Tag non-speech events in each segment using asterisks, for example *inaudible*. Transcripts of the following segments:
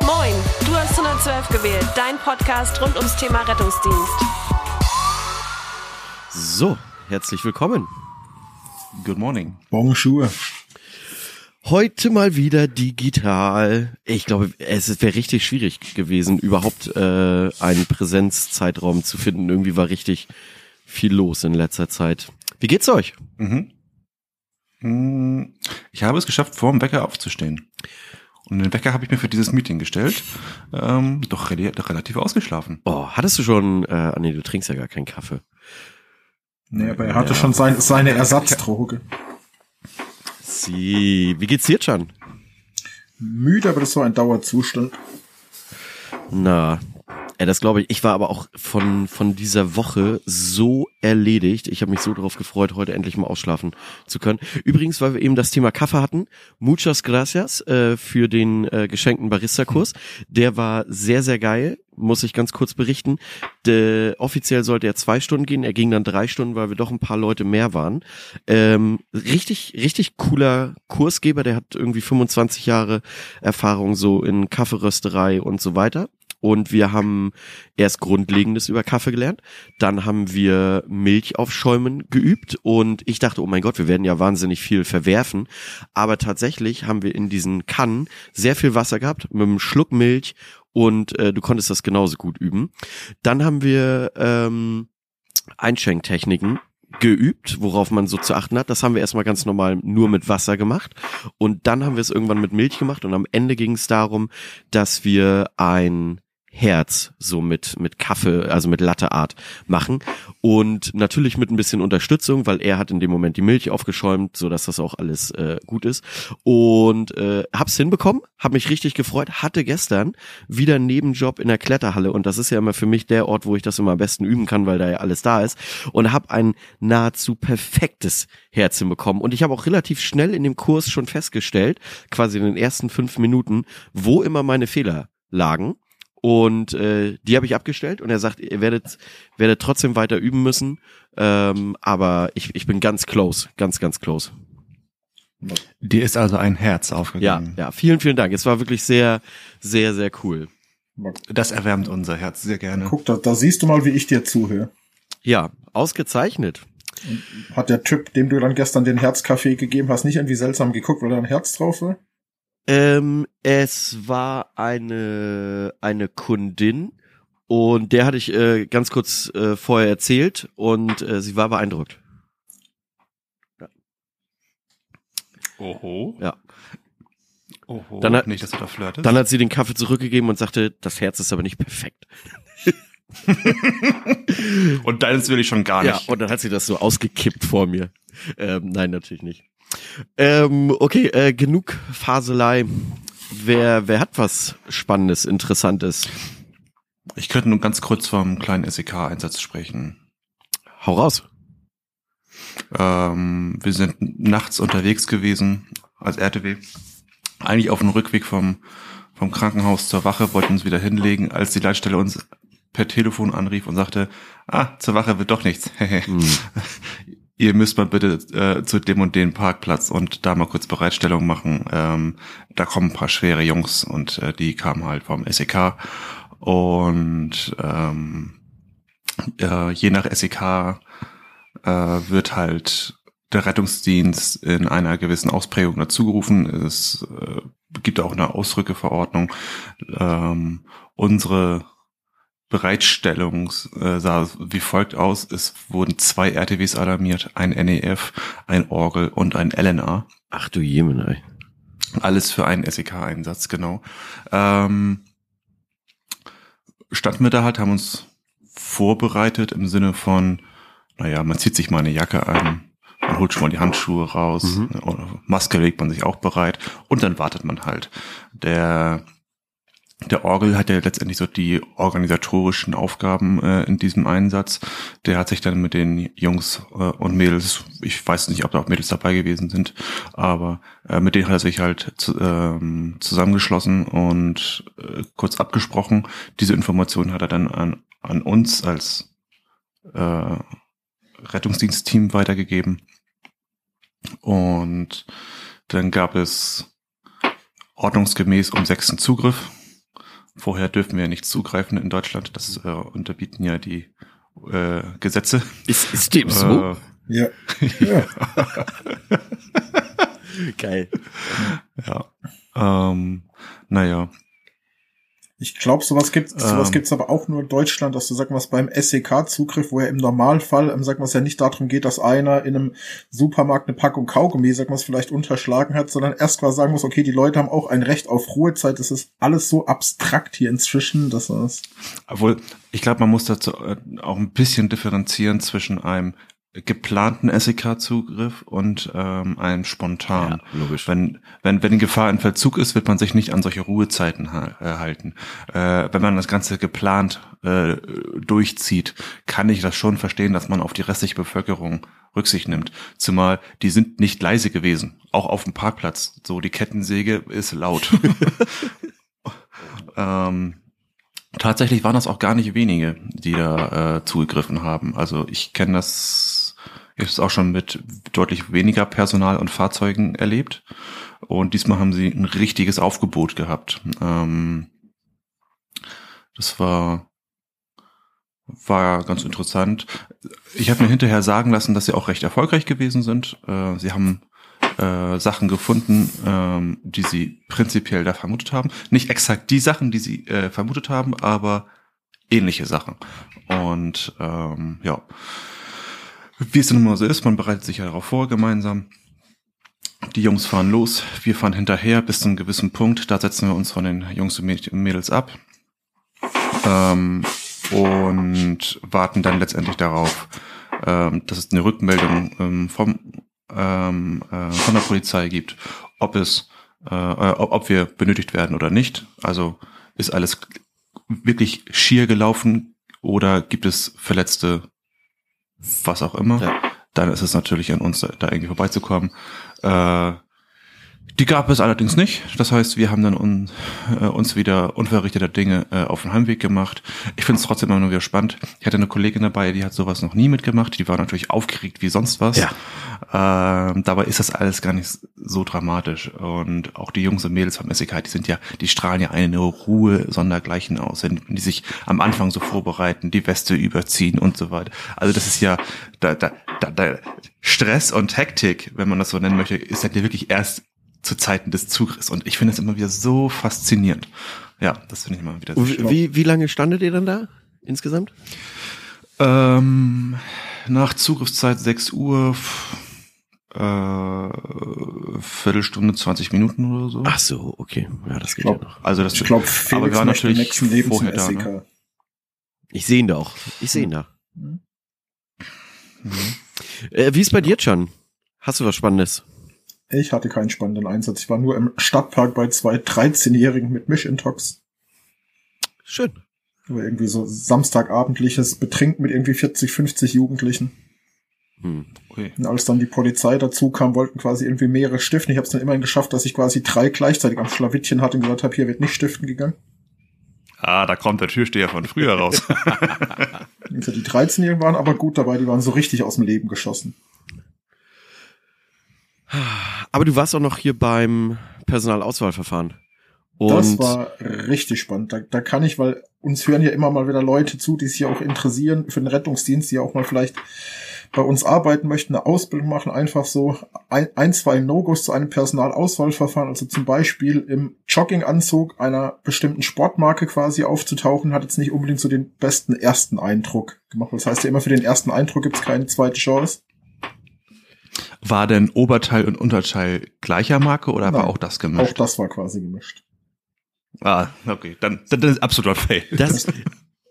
Moin, du hast 112 gewählt, dein Podcast rund ums Thema Rettungsdienst. So, herzlich willkommen. Good morning. Bonjour. Heute mal wieder digital. Ich glaube, es wäre richtig schwierig gewesen, überhaupt äh, einen Präsenzzeitraum zu finden. Irgendwie war richtig viel los in letzter Zeit. Wie geht's euch? Mhm. Mm, Ich habe es geschafft, vor dem Wecker aufzustehen. Und den Wecker habe ich mir für dieses Meeting gestellt. Ähm, doch, doch relativ ausgeschlafen. Oh, hattest du schon, äh, ah nee, du trinkst ja gar keinen Kaffee. Nee, aber er hatte schon sein, seine Ersatzdroge. Sie, wie geht's dir, Chan? Müde, aber das war ein Dauerzustand. Na, ey, das glaube ich. Ich war aber auch von von dieser Woche so erledigt. Ich habe mich so darauf gefreut, heute endlich mal ausschlafen zu können. Übrigens, weil wir eben das Thema Kaffee hatten, muchas gracias äh, für den äh, geschenkten Barista-Kurs. Der war sehr, sehr geil. Muss ich ganz kurz berichten. De, offiziell sollte er zwei Stunden gehen. Er ging dann drei Stunden, weil wir doch ein paar Leute mehr waren. Ähm, richtig, richtig cooler Kursgeber. Der hat irgendwie 25 Jahre Erfahrung so in Kaffeerösterei und so weiter. Und wir haben erst Grundlegendes über Kaffee gelernt. Dann haben wir Milch aufschäumen geübt. Und ich dachte, oh mein Gott, wir werden ja wahnsinnig viel verwerfen. Aber tatsächlich haben wir in diesen Kannen sehr viel Wasser gehabt, mit einem Schluck Milch. Und äh, du konntest das genauso gut üben. Dann haben wir ähm, Einschenktechniken geübt, worauf man so zu achten hat. Das haben wir erstmal ganz normal nur mit Wasser gemacht und dann haben wir es irgendwann mit Milch gemacht und am Ende ging es darum, dass wir ein Herz so mit mit Kaffee, also mit Latteart machen. Und natürlich mit ein bisschen Unterstützung, weil er hat in dem Moment die Milch aufgeschäumt, so dass das auch alles äh, gut ist. Und äh, hab's hinbekommen, hab mich richtig gefreut, hatte gestern wieder einen Nebenjob in der Kletterhalle. Und das ist ja immer für mich der Ort, wo ich das immer am besten üben kann, weil da ja alles da ist. Und habe ein nahezu perfektes Herz hinbekommen. Und ich habe auch relativ schnell in dem Kurs schon festgestellt, quasi in den ersten fünf Minuten, wo immer meine Fehler lagen und äh, die habe ich abgestellt und er sagt, ihr werdet, werdet trotzdem weiter üben müssen. Ähm, aber ich, ich bin ganz close, ganz, ganz close. Dir ist also ein Herz Ja, aufgegangen. ja, vielen, vielen Dank. Es war wirklich sehr, sehr, sehr cool. Das erwärmt unser Herz sehr gerne. Guck, da, da siehst du mal, wie ich dir zuhöre. Ja, ausgezeichnet. Hat der Typ, dem du dann gestern den Herzkaffee gegeben hast, nicht irgendwie seltsam geguckt, weil da ein Herz drauf war? Ähm, es war eine, eine Kundin und der hatte ich äh, ganz kurz äh, vorher erzählt und äh, sie war beeindruckt. Oho. Ja. Oho. Dann hat- nicht, dass du da flirtest. Dann hat sie den Kaffee zurückgegeben und sagte, das Herz ist aber nicht perfekt. *laughs* Und deines will ich schon gar Ja, nicht. und dann hat sie das so ausgekippt vor mir. Ähm, nein, natürlich nicht. Ähm, okay, äh, genug Faselei. Wer, wer hat was Spannendes, Interessantes? Ich könnte nur ganz kurz vom kleinen SEK-Einsatz sprechen. Hau raus. Ähm, wir sind nachts unterwegs gewesen als RTW. Eigentlich auf dem Rückweg vom, vom Krankenhaus zur Wache, wollten uns wieder hinlegen, als die Leitstelle uns per Telefon anrief und sagte, ah, zur Wache wird doch nichts. *laughs* Hm. Ihr müsst mal bitte äh, zu dem und dem Parkplatz und da mal kurz Bereitstellung machen. Ähm, da kommen ein paar schwere Jungs und äh, die kamen halt vom SEK und ähm, äh, je nach SEK äh, wird halt der Rettungsdienst in einer gewissen Ausprägung dazugerufen. Es äh, gibt auch eine Ausrückeverordnung. Ähm, unsere Bereitstellung äh, sah wie folgt aus. Es wurden zwei RTWs alarmiert, ein NEF, ein Orgel und ein LNA. Ach du Jemen, Alles für einen SEK-Einsatz, genau. Ähm, standen wir da halt, haben uns vorbereitet im Sinne von, naja, man zieht sich mal eine Jacke an, man holt schon mal die Handschuhe raus, Mhm. oder Maske legt man sich auch bereit und dann wartet man halt. Der der Orgel hat ja letztendlich so die organisatorischen Aufgaben äh, in diesem Einsatz. Der hat sich dann mit den Jungs äh, und Mädels, ich weiß nicht, ob da auch Mädels dabei gewesen sind, aber äh, mit denen hat er sich halt zu, ähm, zusammengeschlossen und äh, kurz abgesprochen. Diese Information hat er dann an, an uns als äh, Rettungsdienstteam weitergegeben. Und dann gab es ordnungsgemäß um sechsten Zugriff. Vorher dürfen wir ja nicht zugreifen in Deutschland. Das äh, unterbieten ja die äh, Gesetze. Ist, ist dem so? Äh, Ja. *laughs* ja. Geil. ja. Ähm, naja. Ich glaube, sowas gibt sowas Ähm. gibt's aber auch nur in Deutschland, dass du sag mal beim SEK-Zugriff, wo ja im Normalfall, ähm, sag mal, es ja nicht darum geht, dass einer in einem Supermarkt eine Packung Kaugummi, sag mal, vielleicht unterschlagen hat, sondern erst quasi sagen muss, okay, die Leute haben auch ein Recht auf Ruhezeit. Das ist alles so abstrakt hier inzwischen, dass das Obwohl, ich glaube, man muss dazu äh, auch ein bisschen differenzieren zwischen einem geplanten SEK-Zugriff und ähm, einem spontan. Ja, logisch. Wenn, wenn, wenn Gefahr in Verzug ist, wird man sich nicht an solche Ruhezeiten ha äh, halten. Äh, wenn man das Ganze geplant äh, durchzieht, kann ich das schon verstehen, dass man auf die restliche Bevölkerung Rücksicht nimmt. Zumal die sind nicht leise gewesen, auch auf dem Parkplatz. So die Kettensäge ist laut. *laughs* ähm, tatsächlich waren das auch gar nicht wenige, die da äh, zugegriffen haben. Also ich kenne das jetzt auch schon mit deutlich weniger Personal und Fahrzeugen erlebt. Und diesmal haben sie ein richtiges Aufgebot gehabt. Ähm, das war war ganz interessant. Ich habe mir hinterher sagen lassen, dass sie auch recht erfolgreich gewesen sind. Äh, sie haben äh, Sachen gefunden, ähm, die sie prinzipiell da vermutet haben. Nicht exakt die Sachen, die sie äh, vermutet haben, aber ähnliche Sachen. Und ähm, ja, wie es nun mal so ist, man bereitet sich ja darauf vor gemeinsam. Die Jungs fahren los, wir fahren hinterher bis zu einem gewissen Punkt. Da setzen wir uns von den Jungs und Mäd- Mädels ab ähm, und warten dann letztendlich darauf, ähm, dass es eine Rückmeldung ähm, vom, ähm, äh, von der Polizei gibt, ob es, äh, äh, ob ob wir benötigt werden oder nicht. Also ist alles wirklich schier gelaufen oder gibt es Verletzte, was auch immer. Ja. Dann ist es natürlich an uns, da da irgendwie vorbeizukommen. Äh, die gab es allerdings nicht. Das heißt, wir haben dann un, äh, uns wieder unverrichteter Dinge äh, auf den Heimweg gemacht. Ich finde es trotzdem immer nur wieder spannend. Ich hatte eine Kollegin dabei, die hat sowas noch nie mitgemacht. Die war natürlich aufgeregt wie sonst was. Ja. Ähm, dabei ist das alles gar nicht so dramatisch. Und auch die Jungs und Mädels vom SEK, die sind ja, die strahlen ja eine Ruhe sondergleichen aus, wenn die sich am Anfang so vorbereiten, die Weste überziehen und so weiter. Also das ist ja, da, da, da, da Stress und Hektik, wenn man das so nennen möchte, ist halt ja wirklich erst zu Zeiten des Zugriffs. Und ich finde es immer wieder so faszinierend. Ja, das finde ich immer wieder sehr Und schön. wie, wie lange standet ihr dann da insgesamt? Ähm, nach Zugriffszeit 6 Uhr, äh, Viertelstunde, 20 Minuten oder so. Ach so, okay. Ja, das geht glaub- ja noch. also das ich glaube, aber Felix möchte im natürlich nächsten Leben zum vorher da. Ne? Ich sehe ihn doch. Ich sehe ihn da. Mhm. Äh, wie ist bei dir, Can? Hast du was Spannendes? Ich hatte keinen spannenden Einsatz. Ich war nur im Stadtpark bei zwei 13-Jährigen mit Mischintox. Schön. Aber irgendwie so samstagabendliches Betrinken mit irgendwie 40, 50 Jugendlichen. Hm. Okay. Und als dann die Polizei dazu kam, wollten quasi irgendwie mehrere stiften. Ich habe es dann immerhin geschafft, dass ich quasi drei gleichzeitig am Schlawittchen hatte und gesagt habe, hier wird nicht stiften gegangen. Ah, da kommt der Türsteher von früher raus. *laughs* Also die 13-Jährigen waren aber gut dabei, die waren so richtig aus dem Leben geschossen. *laughs* Aber du warst auch noch hier beim Personalauswahlverfahren. Und das war richtig spannend. Da, da kann ich, weil uns hören ja immer mal wieder Leute zu, die sich ja auch interessieren für den Rettungsdienst, die ja auch mal vielleicht bei uns arbeiten möchten, eine Ausbildung machen, einfach so ein, ein zwei No-Gos zu einem Personalauswahlverfahren, also zum Beispiel im Jogginganzug einer bestimmten Sportmarke quasi aufzutauchen, hat jetzt nicht unbedingt so den besten ersten Eindruck gemacht. Das heißt ja immer, für den ersten Eindruck gibt's keine zweite Chance. War denn Oberteil und Unterteil gleicher Marke oder war Nein. auch das Auch gemischt? das war quasi gemischt. Ah, okay, dann, dann, dann ist absoluter Fail. das,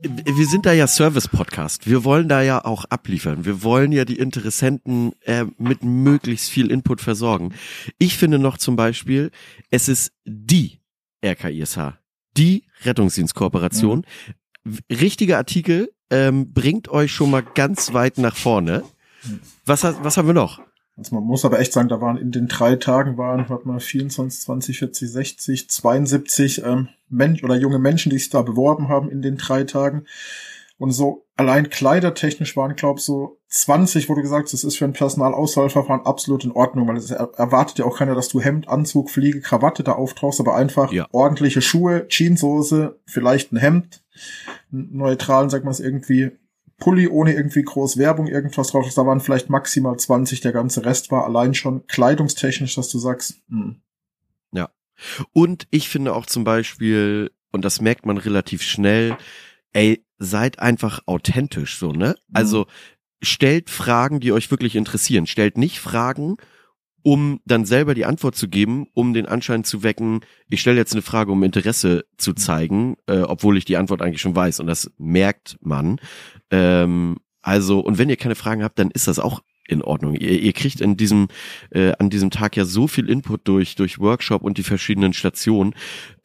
wir sind da ja Service-Podcast. Wir wollen da ja auch abliefern. Wir wollen ja die Interessenten äh, mit möglichst viel Input versorgen. Ich finde noch zum Beispiel, es ist die RKISH, die Rettungsdienstkooperation. Richtiger Artikel ähm, bringt euch schon mal ganz weit nach vorne. Was, was haben wir noch? Also man muss aber echt sagen, da waren in den drei Tagen waren, warte mal, 24, 20, 40, 60, 72 ähm, Mensch oder junge Menschen, die sich da beworben haben in den drei Tagen. Und so allein kleidertechnisch waren, glaube so 20, wo du gesagt hast, das ist für ein Personalauswahlverfahren absolut in Ordnung, weil es erwartet ja auch keiner, dass du Hemd, Anzug, Fliege, Krawatte da auftauchst, aber einfach Ja. ordentliche Schuhe, Jeanshose, vielleicht ein Hemd, einen neutralen, sag mal es irgendwie, Pulli ohne irgendwie groß Werbung, irgendwas drauf. Da waren vielleicht maximal 20, der ganze Rest war allein schon kleidungstechnisch, dass du sagst, hm, Und ich finde auch zum Beispiel, und das merkt man relativ schnell, ey, seid einfach authentisch, so, ne? Also, stellt Fragen, die euch wirklich interessieren. Stellt nicht Fragen, um dann selber die Antwort zu geben, um den Anschein zu wecken, ich stelle jetzt eine Frage, um Interesse zu zeigen, äh, obwohl ich die Antwort eigentlich schon weiß. Und das merkt man. Ähm, also, und wenn ihr keine Fragen habt, dann ist das auch in Ordnung. Ihr, ihr kriegt in diesem, äh, an diesem Tag ja so viel Input durch, durch Workshop und die verschiedenen Stationen.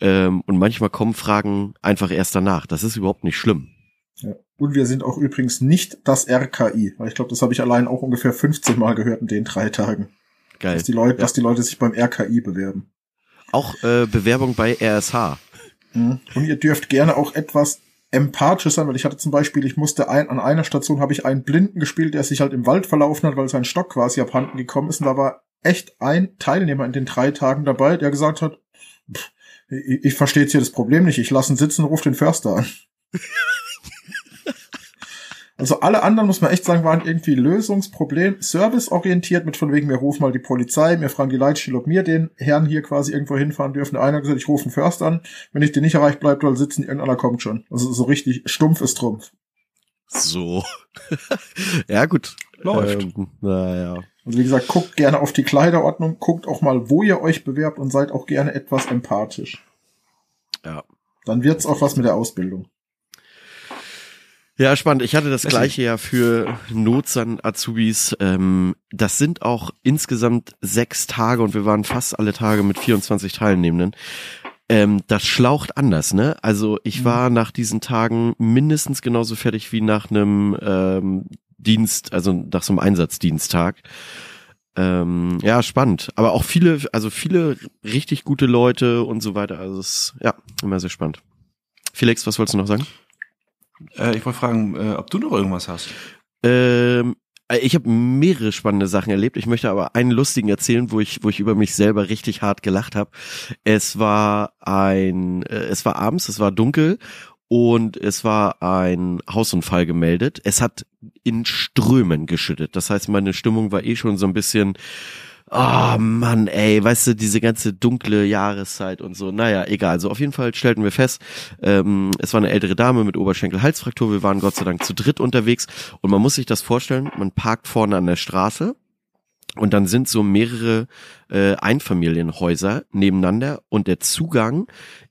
Ähm, und manchmal kommen Fragen einfach erst danach. Das ist überhaupt nicht schlimm. Ja. Und wir sind auch übrigens nicht das RKI, weil ich glaube, das habe ich allein auch ungefähr 15 Mal gehört in den drei Tagen, Geil. dass die Leute, Ja. dass die Leute sich beim RKI bewerben. Auch äh, Bewerbung bei RSH. Mhm. Und ihr dürft gerne auch etwas empathisch sein, weil ich hatte zum Beispiel, ich musste ein, an einer Station habe ich einen Blinden gespielt, der sich halt im Wald verlaufen hat, weil sein Stock quasi abhanden gekommen ist. Und da war echt ein Teilnehmer in den drei Tagen dabei, der gesagt hat, pff, ich, ich verstehe jetzt hier das Problem nicht, ich lasse ihn sitzen und ruf den Förster an. *laughs* Also alle anderen, muss man echt sagen, waren irgendwie Lösungsproblem, serviceorientiert mit von wegen, wir rufen mal die Polizei, wir fragen die Leitstelle, ob wir den Herrn hier quasi irgendwo hinfahren dürfen. Einer hat gesagt, ich rufe einen Förster an, wenn ich den nicht erreicht, bleibt dort sitzen, irgendeiner kommt schon. Also so richtig stumpf ist Trumpf. So. *laughs* ja, gut. Läuft. Ähm, naja. Also wie gesagt, guckt gerne auf die Kleiderordnung, guckt auch mal, wo ihr euch bewerbt und seid auch gerne etwas empathisch. Ja. Dann wird's auch was mit der Ausbildung. Ja, spannend. Ich hatte das gleiche ja für Notsan Azubis. Ähm, das sind auch insgesamt sechs Tage und wir waren fast alle Tage mit 24 Teilnehmenden. Ähm, das schlaucht anders, ne? Also ich Mhm. war nach diesen Tagen mindestens genauso fertig wie nach einem ähm, Dienst, also nach so einem Einsatzdiensttag. Ähm, ja, spannend. Aber auch viele, also viele richtig gute Leute und so weiter. Also es ist ja immer sehr spannend. Felix, was wolltest du noch sagen? Äh, ich wollte fragen, äh, ob du noch irgendwas hast. Ähm, äh, ich habe mehrere spannende Sachen erlebt. Ich möchte aber einen lustigen erzählen, wo ich, wo ich über mich selber richtig hart gelacht habe. Es war ein, äh, es war abends, es war dunkel und es war ein Hausunfall gemeldet. Es hat in Strömen geschüttet. Das heißt, meine Stimmung war eh schon so ein bisschen, oh Mann, ey, weißt du, diese ganze dunkle Jahreszeit und so. Naja, egal. Also auf jeden Fall stellten wir fest, ähm, es war eine ältere Dame mit Oberschenkel-Halsfraktur. Wir waren Gott sei Dank zu dritt unterwegs. Und man muss sich das vorstellen, man parkt vorne an der Straße und dann sind so mehrere äh, Einfamilienhäuser nebeneinander und der Zugang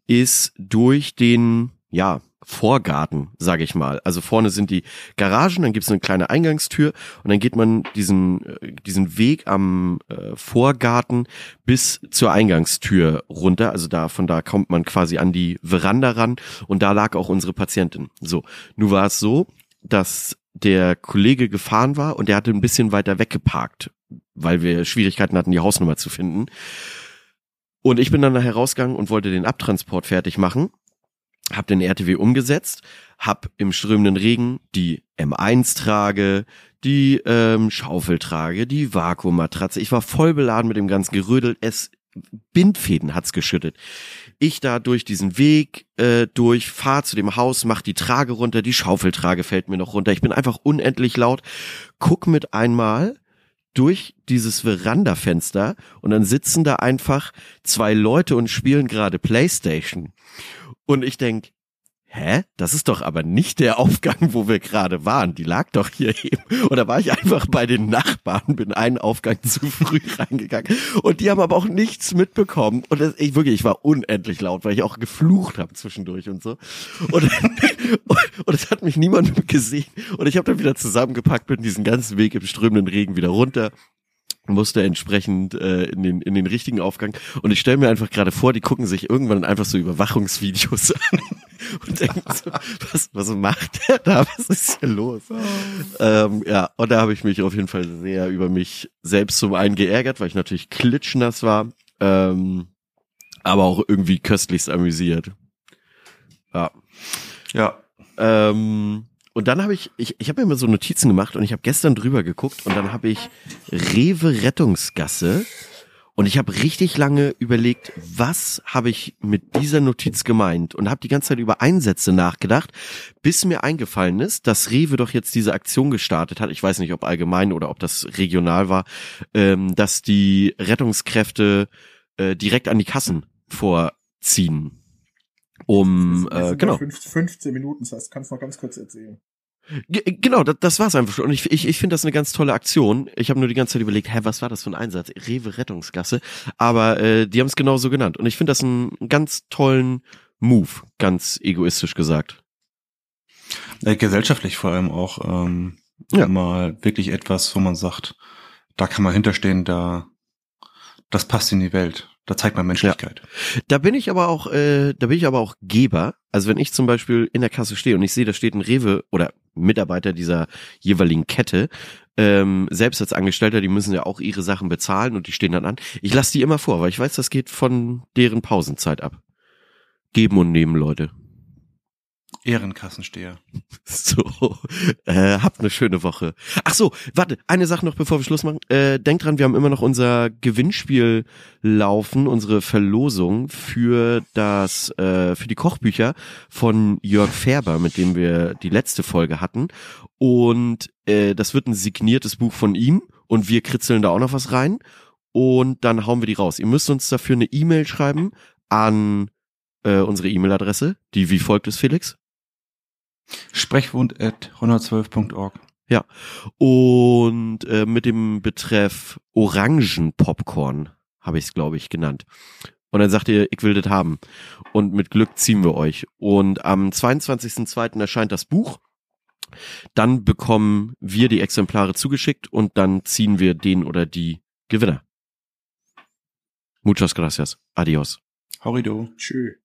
ist durch den, ja, Vorgarten, sage ich mal. Also vorne sind die Garagen, dann gibt's eine kleine Eingangstür und dann geht man diesen, äh, diesen Weg am äh, Vorgarten bis zur Eingangstür runter. Also da, von da kommt man quasi an die Veranda ran und da lag auch unsere Patientin. So, nun war es so, dass der Kollege gefahren war und der hatte ein bisschen weiter weggeparkt, weil wir Schwierigkeiten hatten, die Hausnummer zu finden. Und ich bin dann nachher rausgegangen und wollte den Abtransport fertig machen, hab den RTW umgesetzt, hab im strömenden Regen die M1 trage, die ähm, Schaufel trage, die Vakuummatratze. Ich war voll beladen mit dem ganzen Gerödel. Es Bindfäden hat's geschüttet. Ich da durch diesen Weg äh, durch, fahr zu dem Haus, mach die Trage runter, die Schaufeltrage fällt mir noch runter. Ich bin einfach unendlich laut, guck mit einmal durch dieses Verandafenster und dann sitzen da einfach zwei Leute und spielen gerade Playstation. Und ich denk, hä? Das ist doch aber nicht der Aufgang, wo wir gerade waren. Die lag doch hier *laughs* eben. Und da war ich einfach bei den Nachbarn, bin einen Aufgang zu früh *laughs* reingegangen. Und die haben aber auch nichts mitbekommen. Und das, ich wirklich, ich war unendlich laut, weil ich auch geflucht habe zwischendurch und so. *laughs* Und, und es hat mich niemand gesehen. Und ich habe dann wieder zusammengepackt, bin diesen ganzen Weg im strömenden Regen wieder runter musste entsprechend äh, in den in den richtigen Aufgang und ich stelle mir einfach gerade vor, die gucken sich irgendwann einfach so Überwachungsvideos *laughs* an und denken so, was was macht der da, was ist hier los? Ähm, ja, und da habe ich mich auf jeden Fall sehr über mich selbst zum einen geärgert, weil ich natürlich klitschnass war, ähm, aber auch irgendwie köstlichst amüsiert. Ja. Ja. Ähm, und dann habe ich, ich, ich habe mir immer so Notizen gemacht und ich habe gestern drüber geguckt und dann habe ich Rewe Rettungsgasse und ich habe richtig lange überlegt, was habe ich mit dieser Notiz gemeint und habe die ganze Zeit über Einsätze nachgedacht, bis mir eingefallen ist, dass Rewe doch jetzt diese Aktion gestartet hat. Ich weiß nicht, ob allgemein oder ob das regional war, ähm, dass die Rettungskräfte äh, direkt an die Kassen vorziehen. Um äh, genau. 15 Minuten, das heißt, kannst du noch ganz kurz erzählen. Ge- Genau, das, das war's einfach schon. Und ich, ich, ich finde das eine ganz tolle Aktion. Ich habe nur die ganze Zeit überlegt, hä, was war das für ein Einsatz? Rewe Rettungsgasse. Aber äh, die haben es genau so genannt. Und ich finde das einen ganz tollen Move, ganz egoistisch gesagt. Äh, gesellschaftlich vor allem auch ähm, Ja. mal wirklich etwas, wo man sagt, da kann man hinterstehen, da das passt in die Welt. Da zeigt man Menschlichkeit. Da bin ich aber auch, äh, da bin ich aber auch Geber. Also wenn ich zum Beispiel in der Kasse stehe und ich sehe, da steht ein Rewe oder Mitarbeiter dieser jeweiligen Kette, ähm, selbst als Angestellter, die müssen ja auch ihre Sachen bezahlen und die stehen dann an. Ich lasse die immer vor, weil ich weiß, das geht von deren Pausenzeit ab. Geben und nehmen, Leute. Ehrenkassensteher. *laughs* So, äh, habt eine schöne Woche. Ach so, warte, eine Sache noch, bevor wir Schluss machen. Äh, denkt dran, wir haben immer noch unser Gewinnspiel laufen, unsere Verlosung für das, äh, für die Kochbücher von Jörg Färber, mit dem wir die letzte Folge hatten. Und äh, das wird ein signiertes Buch von ihm und wir kritzeln da auch noch was rein und dann hauen wir die raus. Ihr müsst uns dafür eine E-Mail schreiben an äh, unsere E-Mail-Adresse, die wie folgt ist, Felix. Sprechwund at 112.org. Und äh, mit dem Betreff Orangenpopcorn habe ich es, glaube ich, genannt. Und dann sagt ihr, ich will das haben. Und mit Glück ziehen wir euch. Und am 22.02. erscheint das Buch. Dann bekommen wir die Exemplare zugeschickt und dann ziehen wir den oder die Gewinner. Muchas gracias. Adios. Horrido. Tschö.